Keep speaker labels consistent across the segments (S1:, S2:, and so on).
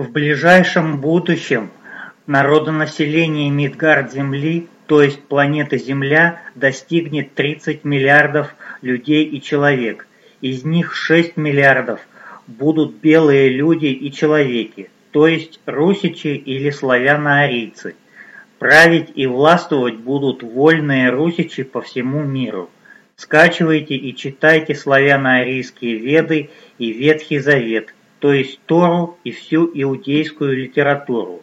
S1: В ближайшем будущем народонаселение Мидгард-Земли, то есть планеты Земля, достигнет 30 миллиардов людей и человек. Из них 6 миллиардов будут белые люди и человеки, то есть русичи или славяно-арийцы. Править и властвовать будут вольные русичи по всему миру. Скачивайте и читайте славяно-арийские веды и Ветхий Завет, то есть Тору и всю иудейскую литературу.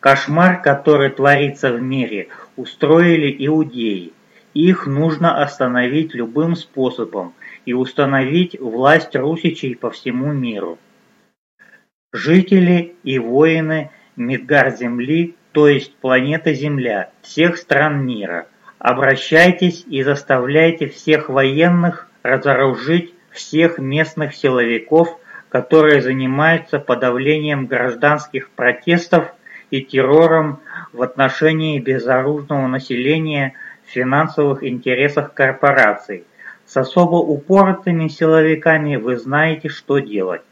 S1: Кошмар, который творится в мире, устроили иудеи. Их нужно остановить любым способом и установить власть русичей по всему миру. Жители и воины Мидгар-Земли, то есть планета Земля, всех стран мира, обращайтесь и заставляйте всех военных разоружить всех местных силовиков, которые занимаются подавлением гражданских протестов и террором в отношении безоружного населения в финансовых интересах корпораций. С особо упоротыми силовиками вы знаете, что делать.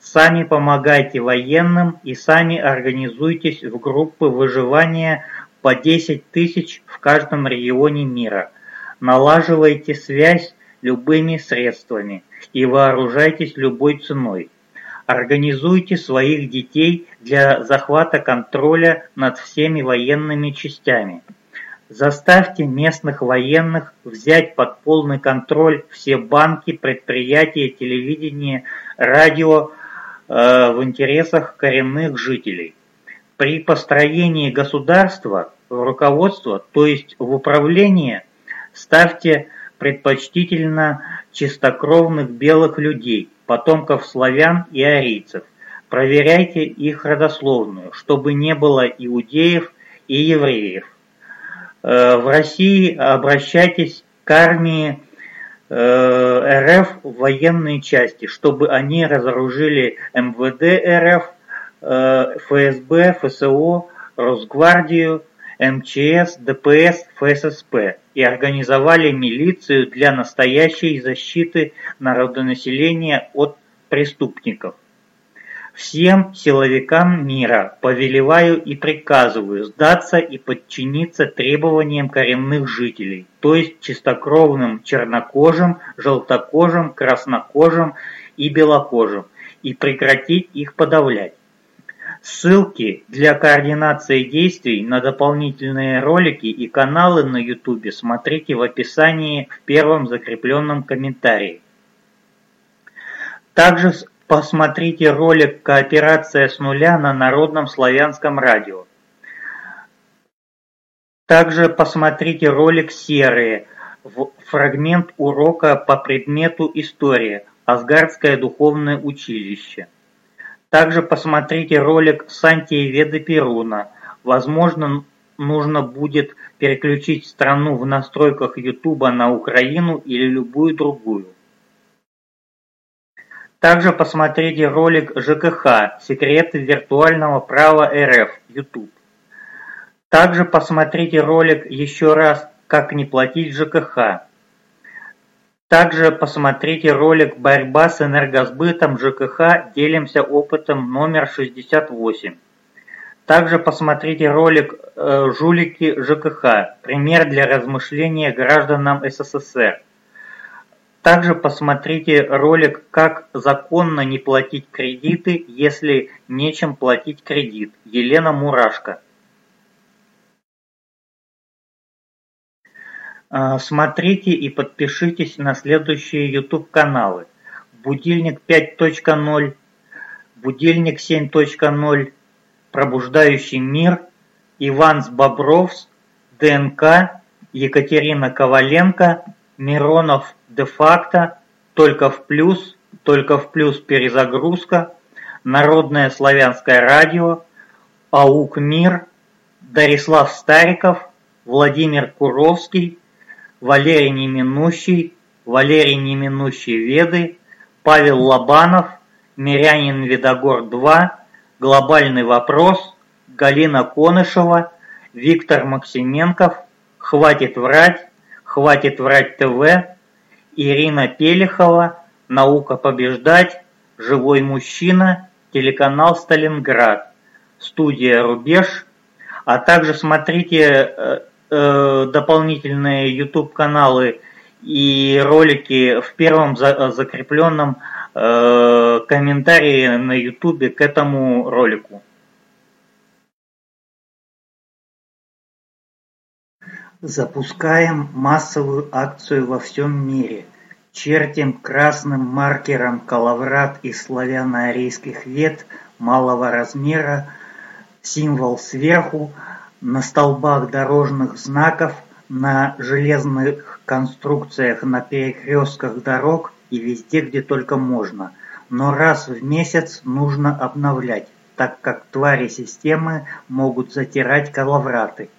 S1: Сами помогайте военным и сами организуйтесь в группы выживания по 10 тысяч в каждом регионе мира. Налаживайте связь любыми средствами и вооружайтесь любой ценой. Организуйте своих детей для захвата контроля над всеми военными частями. Заставьте местных военных взять под полный контроль все банки, предприятия, телевидение, радио э, в интересах коренных жителей. При построении государства в руководство, то есть в управление, ставьте предпочтительно чистокровных белых людей, потомков славян и арийцев. Проверяйте их родословную, чтобы не было иудеев и евреев. Э, в России обращайтесь к армии э, РФ в военные части, чтобы они разоружили МВД РФ, э, ФСБ, ФСО, Росгвардию, МЧС, ДПС, ФССП и организовали милицию для настоящей защиты народонаселения от преступников. Всем силовикам мира повелеваю и приказываю сдаться и подчиниться требованиям коренных жителей, то есть чистокровным чернокожим, желтокожим, краснокожим и белокожим, и прекратить их подавлять. Ссылки для координации действий на дополнительные ролики и каналы на YouTube смотрите в описании в первом закрепленном комментарии. Также посмотрите ролик «Кооперация с нуля» на Народном славянском радио. Также посмотрите ролик «Серые», фрагмент урока по предмету «История», Асгардское духовное училище. Также посмотрите ролик Сантии Веды Перуна. Возможно, нужно будет переключить страну в настройках YouTube на Украину или любую другую. Также посмотрите ролик ЖКХ «Секреты виртуального права РФ» YouTube. Также посмотрите ролик еще раз «Как не платить ЖКХ». Также посмотрите ролик «Борьба с энергосбытом ЖКХ. Делимся опытом» номер 68. Также посмотрите ролик э, «Жулики ЖКХ. Пример для размышления гражданам СССР». Также посмотрите ролик «Как законно не платить кредиты, если нечем платить кредит» Елена Мурашко. Смотрите и подпишитесь на следующие YouTube каналы. Будильник 5.0, Будильник 7.0, Пробуждающий мир, Иван Бобровс, ДНК, Екатерина Коваленко, Миронов де-факто, Только в плюс, Только в плюс перезагрузка, Народное славянское радио, АУК Мир, Дарислав Стариков, Владимир Куровский, Валерий Неминущий, Валерий Неминущий Веды, Павел Лобанов, Мирянин Видогор-2, Глобальный вопрос, Галина Конышева, Виктор Максименков, Хватит врать, Хватит врать ТВ, Ирина Пелехова, Наука побеждать, Живой мужчина, телеканал «Сталинград», студия «Рубеж», а также смотрите э, э, дополнительные YouTube-каналы и ролики в первом за, закрепленном э, комментарии на YouTube к этому ролику. Запускаем массовую акцию во всем мире. Чертим красным маркером коловрат из славяно-арийских вет малого размера, символ сверху, на столбах дорожных знаков, на железных конструкциях на перекрестках дорог и везде, где только можно. Но раз в месяц нужно обновлять, так как твари системы могут затирать коловраты –